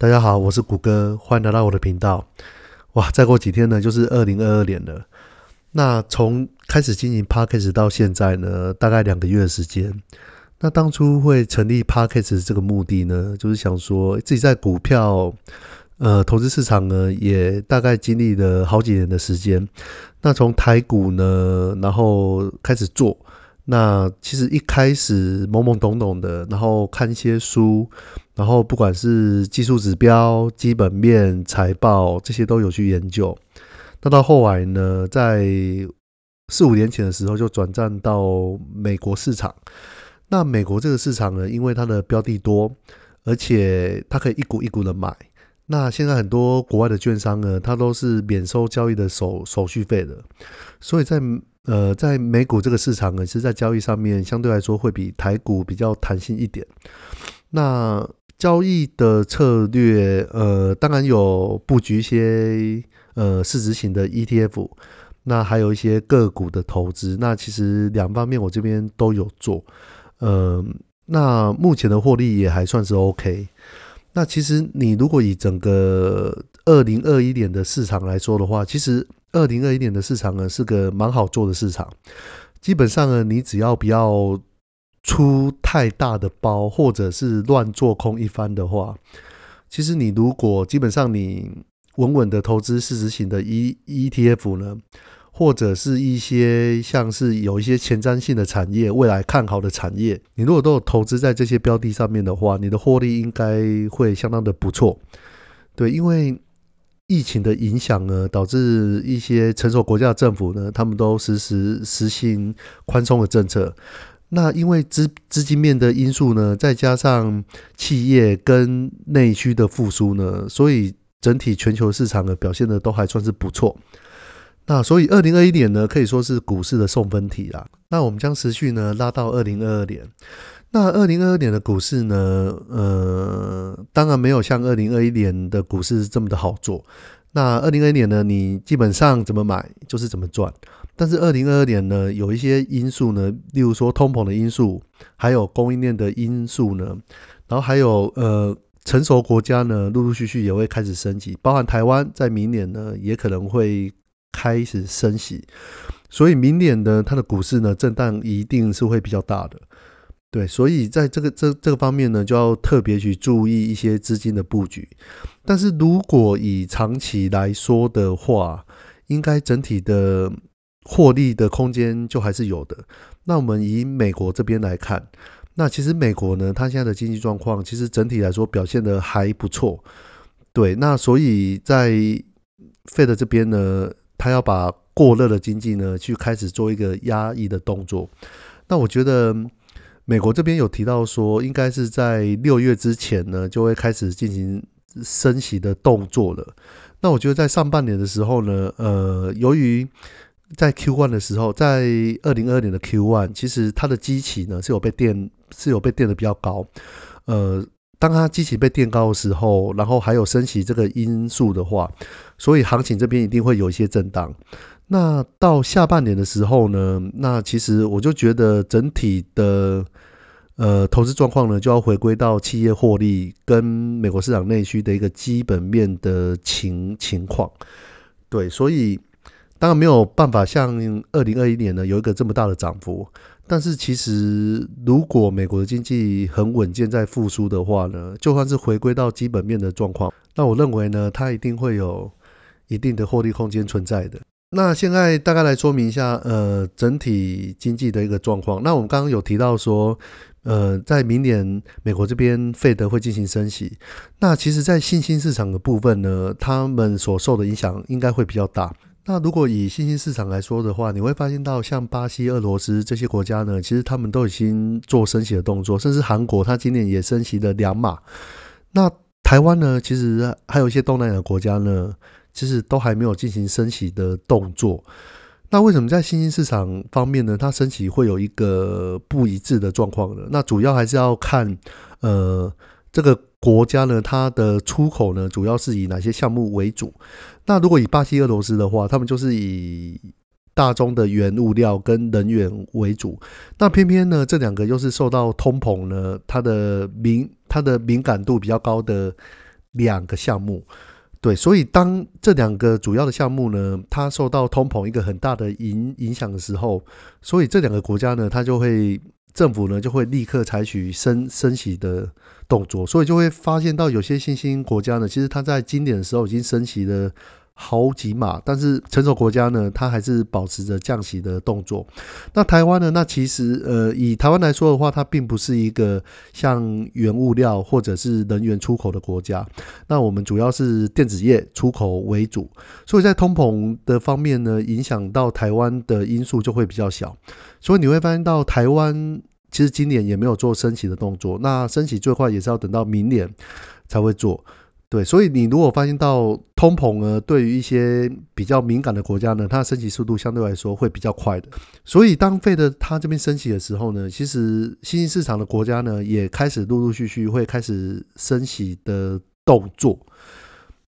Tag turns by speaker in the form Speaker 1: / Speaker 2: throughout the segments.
Speaker 1: 大家好，我是谷歌，欢迎来到我的频道。哇，再过几天呢，就是二零二二年了。那从开始经营 Parkes 到现在呢，大概两个月的时间。那当初会成立 Parkes 这个目的呢，就是想说自己在股票呃投资市场呢，也大概经历了好几年的时间。那从台股呢，然后开始做。那其实一开始懵懵懂懂的，然后看一些书，然后不管是技术指标、基本面、财报这些都有去研究。那到后来呢，在四五年前的时候就转战到美国市场。那美国这个市场呢，因为它的标的多，而且它可以一股一股的买。那现在很多国外的券商呢，它都是免收交易的手手续费的，所以在呃，在美股这个市场呢，是在交易上面相对来说会比台股比较弹性一点。那交易的策略，呃，当然有布局一些呃市值型的 ETF，那还有一些个股的投资。那其实两方面我这边都有做，呃，那目前的获利也还算是 OK。那其实你如果以整个二零二一年的市场来说的话，其实。二零二一年的市场呢，是个蛮好做的市场。基本上呢，你只要不要出太大的包，或者是乱做空一番的话，其实你如果基本上你稳稳的投资市值型的 E ETF 呢，或者是一些像是有一些前瞻性的产业、未来看好的产业，你如果都有投资在这些标的上面的话，你的获利应该会相当的不错。对，因为。疫情的影响呢，导致一些成熟国家的政府呢，他们都实施实行宽松的政策。那因为资资金面的因素呢，再加上企业跟内需的复苏呢，所以整体全球市场的表现的都还算是不错。那所以二零二一年呢，可以说是股市的送分题啦。那我们将持续呢拉到二零二二年。那二零二二年的股市呢？呃，当然没有像二零二一年的股市这么的好做。那二零二一年呢，你基本上怎么买就是怎么赚。但是二零二二年呢，有一些因素呢，例如说通膨的因素，还有供应链的因素呢，然后还有呃，成熟国家呢，陆陆续续也会开始升级，包含台湾在明年呢，也可能会开始升息。所以明年呢，它的股市呢，震荡一定是会比较大的。对，所以在这个这这个方面呢，就要特别去注意一些资金的布局。但是如果以长期来说的话，应该整体的获利的空间就还是有的。那我们以美国这边来看，那其实美国呢，它现在的经济状况其实整体来说表现的还不错。对，那所以在 Fed 这边呢，它要把过热的经济呢，去开始做一个压抑的动作。那我觉得。美国这边有提到说，应该是在六月之前呢，就会开始进行升息的动作了。那我觉得在上半年的时候呢，呃，由于在 Q one 的时候，在二零二二年的 Q one，其实它的基期呢是有被垫，是有被垫的比较高。呃，当它基期被垫高的时候，然后还有升息这个因素的话，所以行情这边一定会有一些震荡。那到下半年的时候呢，那其实我就觉得整体的呃投资状况呢，就要回归到企业获利跟美国市场内需的一个基本面的情情况。对，所以当然没有办法像二零二一年呢有一个这么大的涨幅，但是其实如果美国的经济很稳健在复苏的话呢，就算是回归到基本面的状况，那我认为呢，它一定会有一定的获利空间存在的。那现在大概来说明一下，呃，整体经济的一个状况。那我们刚刚有提到说，呃，在明年美国这边费德会进行升息。那其实，在新兴市场的部分呢，他们所受的影响应该会比较大。那如果以新兴市场来说的话，你会发现到像巴西、俄罗斯这些国家呢，其实他们都已经做升息的动作，甚至韩国，它今年也升息了两码。那台湾呢，其实还有一些东南亚国家呢。其实都还没有进行升息的动作，那为什么在新兴市场方面呢？它升息会有一个不一致的状况呢？那主要还是要看，呃，这个国家呢，它的出口呢，主要是以哪些项目为主？那如果以巴西、俄罗斯的话，他们就是以大宗的原物料跟能源为主。那偏偏呢，这两个又是受到通膨呢，它的敏它的敏感度比较高的。两个项目。对，所以当这两个主要的项目呢，它受到通膨一个很大的影影响的时候，所以这两个国家呢，它就会政府呢就会立刻采取升升息的动作，所以就会发现到有些新兴国家呢，其实它在经典的时候已经升息了。好几码，但是成熟国家呢，它还是保持着降息的动作。那台湾呢？那其实呃，以台湾来说的话，它并不是一个像原物料或者是能源出口的国家。那我们主要是电子业出口为主，所以在通膨的方面呢，影响到台湾的因素就会比较小。所以你会发现到台湾其实今年也没有做升息的动作。那升息最快也是要等到明年才会做。对，所以你如果发现到通膨呢，对于一些比较敏感的国家呢，它升级速度相对来说会比较快的。所以当费的它这边升级的时候呢，其实新兴市场的国家呢，也开始陆陆续续会开始升息的动作。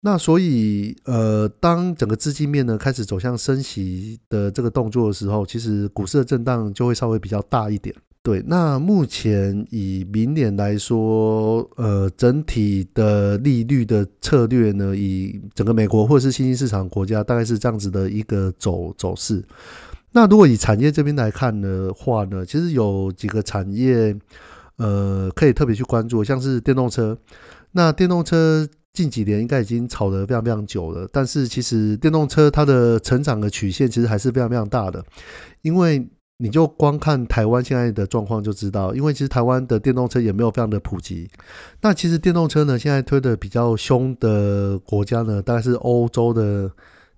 Speaker 1: 那所以呃，当整个资金面呢开始走向升息的这个动作的时候，其实股市的震荡就会稍微比较大一点。对，那目前以明年来说，呃，整体的利率的策略呢，以整个美国或者是新兴市场国家，大概是这样子的一个走走势。那如果以产业这边来看的话呢，其实有几个产业，呃，可以特别去关注，像是电动车。那电动车近几年应该已经炒得非常非常久了，但是其实电动车它的成长的曲线其实还是非常非常大的，因为。你就光看台湾现在的状况就知道，因为其实台湾的电动车也没有非常的普及。那其实电动车呢，现在推的比较凶的国家呢，大概是欧洲的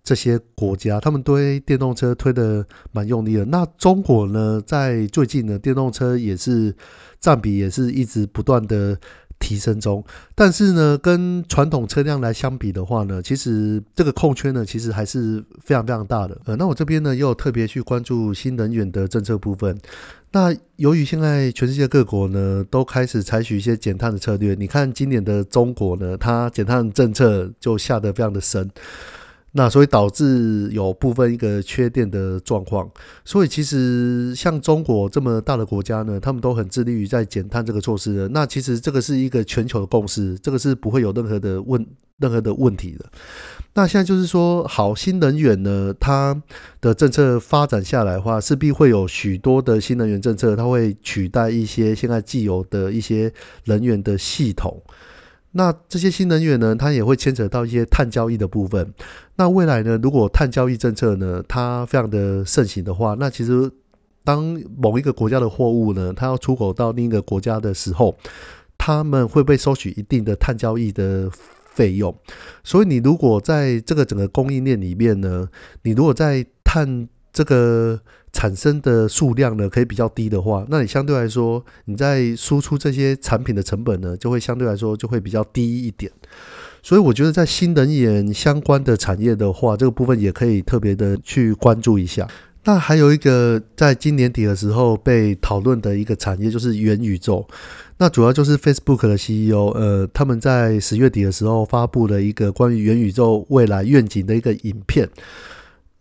Speaker 1: 这些国家，他们推电动车推的蛮用力的。那中国呢，在最近呢，电动车也是占比也是一直不断的。提升中，但是呢，跟传统车辆来相比的话呢，其实这个空缺呢，其实还是非常非常大的。呃，那我这边呢，又特别去关注新能源的政策部分。那由于现在全世界各国呢，都开始采取一些减碳的策略，你看今年的中国呢，它减碳政策就下得非常的深。那所以导致有部分一个缺电的状况，所以其实像中国这么大的国家呢，他们都很致力于在减碳这个措施的。那其实这个是一个全球的共识，这个是不会有任何的问任何的问题的。那现在就是说，好新能源呢，它的政策发展下来的话，势必会有许多的新能源政策，它会取代一些现在既有的一些能源的系统。那这些新能源呢，它也会牵扯到一些碳交易的部分。那未来呢，如果碳交易政策呢，它非常的盛行的话，那其实当某一个国家的货物呢，它要出口到另一个国家的时候，他们会被收取一定的碳交易的费用。所以你如果在这个整个供应链里面呢，你如果在碳这个产生的数量呢，可以比较低的话，那你相对来说，你在输出这些产品的成本呢，就会相对来说就会比较低一点。所以我觉得在新能源相关的产业的话，这个部分也可以特别的去关注一下。那还有一个在今年底的时候被讨论的一个产业就是元宇宙。那主要就是 Facebook 的 CEO，呃，他们在十月底的时候发布了一个关于元宇宙未来愿景的一个影片。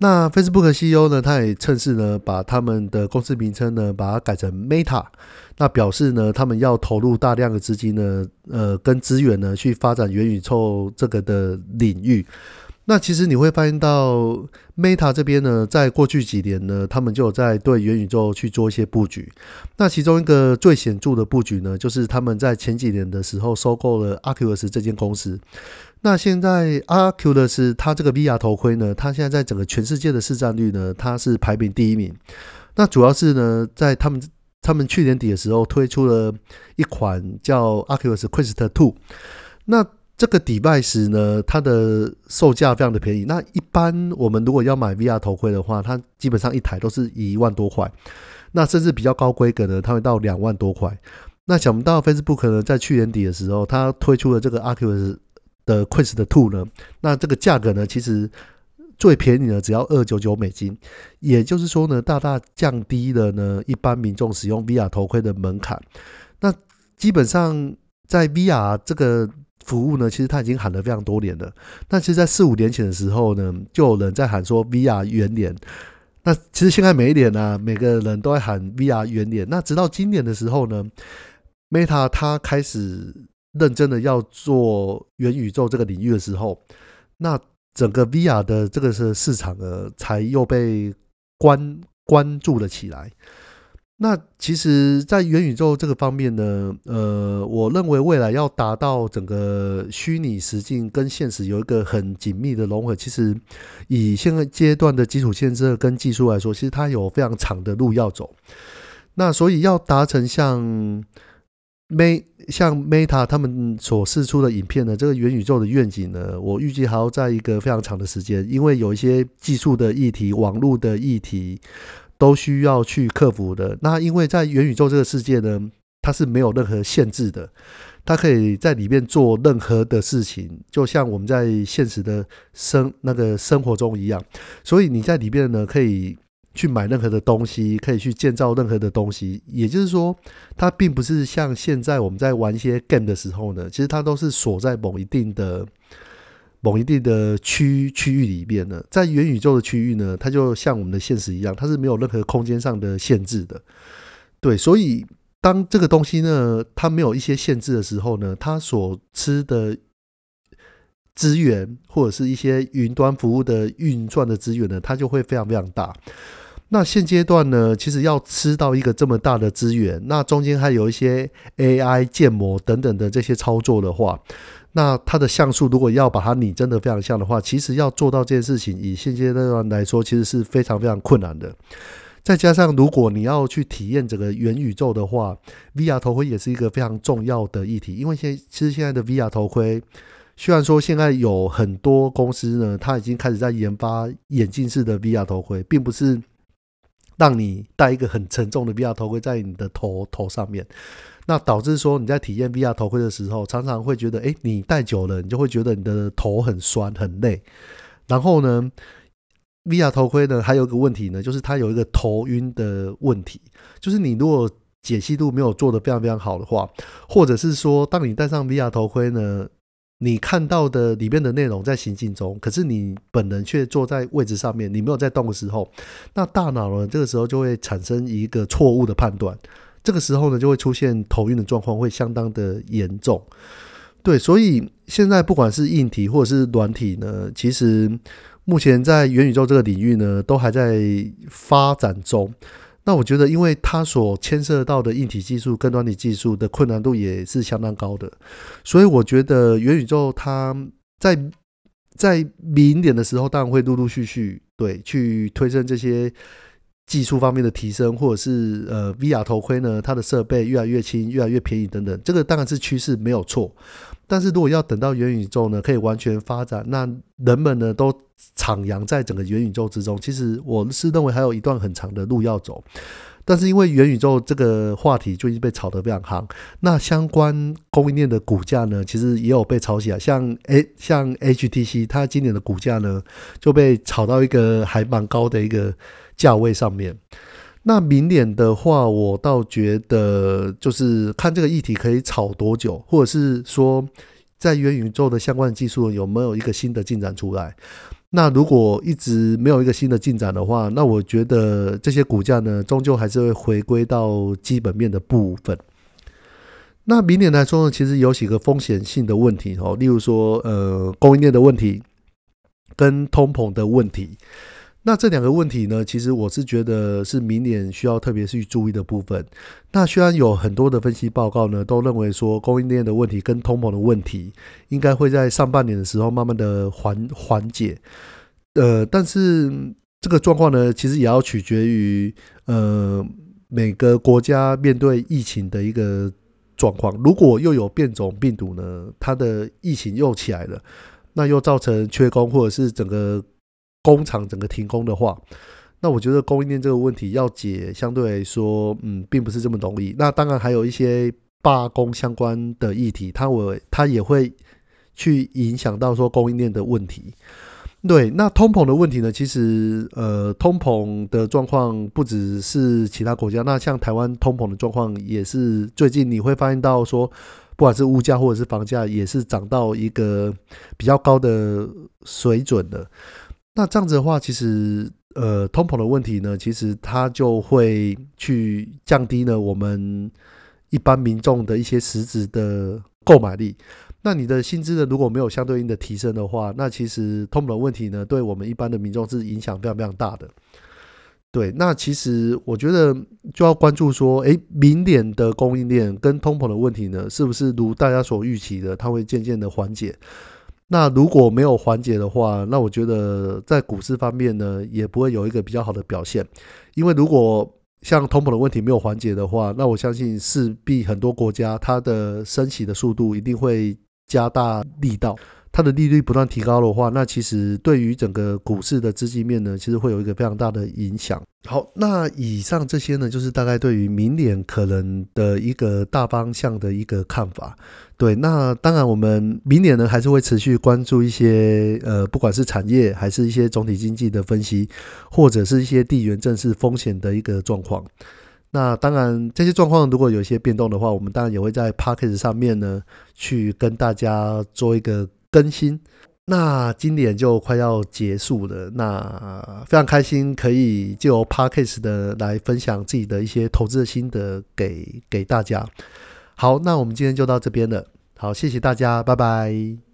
Speaker 1: 那 Facebook CEO 呢，他也趁势呢，把他们的公司名称呢，把它改成 Meta，那表示呢，他们要投入大量的资金呢，呃，跟资源呢，去发展元宇宙这个的领域。那其实你会发现到 Meta 这边呢，在过去几年呢，他们就有在对元宇宙去做一些布局。那其中一个最显著的布局呢，就是他们在前几年的时候收购了 Oculus 这间公司。那现在阿 Q 的是它这个 VR 头盔呢，它现在在整个全世界的市占率呢，它是排名第一名。那主要是呢，在他们他们去年底的时候推出了一款叫 Oculus Quest Two。那这个 device 呢，它的售价非常的便宜。那一般我们如果要买 VR 头盔的话，它基本上一台都是一万多块。那甚至比较高规格的，它会到两万多块。那想不到 Facebook 呢，在去年底的时候，它推出了这个 Oculus。的 Quest 的 Two 呢？那这个价格呢，其实最便宜的只要二九九美金，也就是说呢，大大降低了呢一般民众使用 VR 头盔的门槛。那基本上在 VR 这个服务呢，其实它已经喊了非常多年了。那其实，在四五年前的时候呢，就有人在喊说 VR 元年。那其实现在每一年呢，每个人都在喊 VR 元年。那直到今年的时候呢，Meta 它开始。认真的要做元宇宙这个领域的时候，那整个 VR 的这个是市场呢，才又被关关注了起来。那其实，在元宇宙这个方面呢，呃，我认为未来要达到整个虚拟实境跟现实有一个很紧密的融合，其实以现在阶段的基础建设跟技术来说，其实它有非常长的路要走。那所以要达成像 May 像 Meta 他们所释出的影片呢，这个元宇宙的愿景呢，我预计还要在一个非常长的时间，因为有一些技术的议题、网络的议题。都需要去克服的。那因为在元宇宙这个世界呢，它是没有任何限制的，它可以在里面做任何的事情，就像我们在现实的生那个生活中一样。所以你在里面呢，可以去买任何的东西，可以去建造任何的东西。也就是说，它并不是像现在我们在玩一些 game 的时候呢，其实它都是锁在某一定的。某一定的区区域里面呢，在元宇宙的区域呢，它就像我们的现实一样，它是没有任何空间上的限制的。对，所以当这个东西呢，它没有一些限制的时候呢，它所吃的资源或者是一些云端服务的运转的资源呢，它就会非常非常大。那现阶段呢，其实要吃到一个这么大的资源，那中间还有一些 AI 建模等等的这些操作的话。那它的像素如果要把它拟真的非常像的话，其实要做到这件事情，以现阶段来说，其实是非常非常困难的。再加上如果你要去体验整个元宇宙的话，VR 头盔也是一个非常重要的议题。因为现其实现在的 VR 头盔，虽然说现在有很多公司呢，它已经开始在研发眼镜式的 VR 头盔，并不是让你戴一个很沉重的 VR 头盔在你的头头上面。那导致说你在体验 VR 头盔的时候，常常会觉得，哎，你戴久了，你就会觉得你的头很酸很累。然后呢，VR 头盔呢还有一个问题呢，就是它有一个头晕的问题。就是你如果解析度没有做的非常非常好的话，或者是说，当你戴上 VR 头盔呢，你看到的里面的内容在行进中，可是你本人却坐在位置上面，你没有在动的时候，那大脑呢这个时候就会产生一个错误的判断。这个时候呢，就会出现头晕的状况，会相当的严重。对，所以现在不管是硬体或者是软体呢，其实目前在元宇宙这个领域呢，都还在发展中。那我觉得，因为它所牵涉到的硬体技术跟软体技术的困难度也是相当高的，所以我觉得元宇宙它在在明年的时候，当然会陆陆续续对去推升这些。技术方面的提升，或者是呃，VR 头盔呢，它的设备越来越轻、越来越便宜等等，这个当然是趋势，没有错。但是如果要等到元宇宙呢，可以完全发展，那人们呢都徜徉在整个元宇宙之中，其实我是认为还有一段很长的路要走。但是因为元宇宙这个话题就已经被炒得非常夯，那相关供应链的股价呢，其实也有被炒起来。像诶，像 HTC，它今年的股价呢就被炒到一个还蛮高的一个。价位上面，那明年的话，我倒觉得就是看这个议题可以炒多久，或者是说在元宇宙的相关技术有没有一个新的进展出来。那如果一直没有一个新的进展的话，那我觉得这些股价呢，终究还是会回归到基本面的部分。那明年来说呢，其实有几个风险性的问题哦，例如说呃供应链的问题跟通膨的问题。那这两个问题呢，其实我是觉得是明年需要特别去注意的部分。那虽然有很多的分析报告呢，都认为说供应链的问题跟通膨的问题应该会在上半年的时候慢慢的缓缓解，呃，但是这个状况呢，其实也要取决于呃每个国家面对疫情的一个状况。如果又有变种病毒呢，它的疫情又起来了，那又造成缺工或者是整个。工厂整个停工的话，那我觉得供应链这个问题要解，相对来说，嗯，并不是这么容易。那当然还有一些罢工相关的议题，它我它也会去影响到说供应链的问题。对，那通膨的问题呢？其实，呃，通膨的状况不只是其他国家，那像台湾通膨的状况也是最近你会发现到说，不管是物价或者是房价，也是涨到一个比较高的水准的。那这样子的话，其实呃，通膨的问题呢，其实它就会去降低呢我们一般民众的一些实质的购买力。那你的薪资呢，如果没有相对应的提升的话，那其实通膨的问题呢，对我们一般的民众是影响非常非常大的。对，那其实我觉得就要关注说，诶，明年的供应链跟通膨的问题呢，是不是如大家所预期的，它会渐渐的缓解？那如果没有缓解的话，那我觉得在股市方面呢，也不会有一个比较好的表现。因为如果像通膨的问题没有缓解的话，那我相信势必很多国家它的升息的速度一定会加大力道。它的利率不断提高的话，那其实对于整个股市的资金面呢，其实会有一个非常大的影响。好，那以上这些呢，就是大概对于明年可能的一个大方向的一个看法。对，那当然我们明年呢，还是会持续关注一些呃，不管是产业还是一些总体经济的分析，或者是一些地缘政治风险的一个状况。那当然，这些状况如果有一些变动的话，我们当然也会在 p a c k a g e 上面呢，去跟大家做一个。更新，那今年就快要结束了。那非常开心，可以就 Parkes 的来分享自己的一些投资的心得给给大家。好，那我们今天就到这边了。好，谢谢大家，拜拜。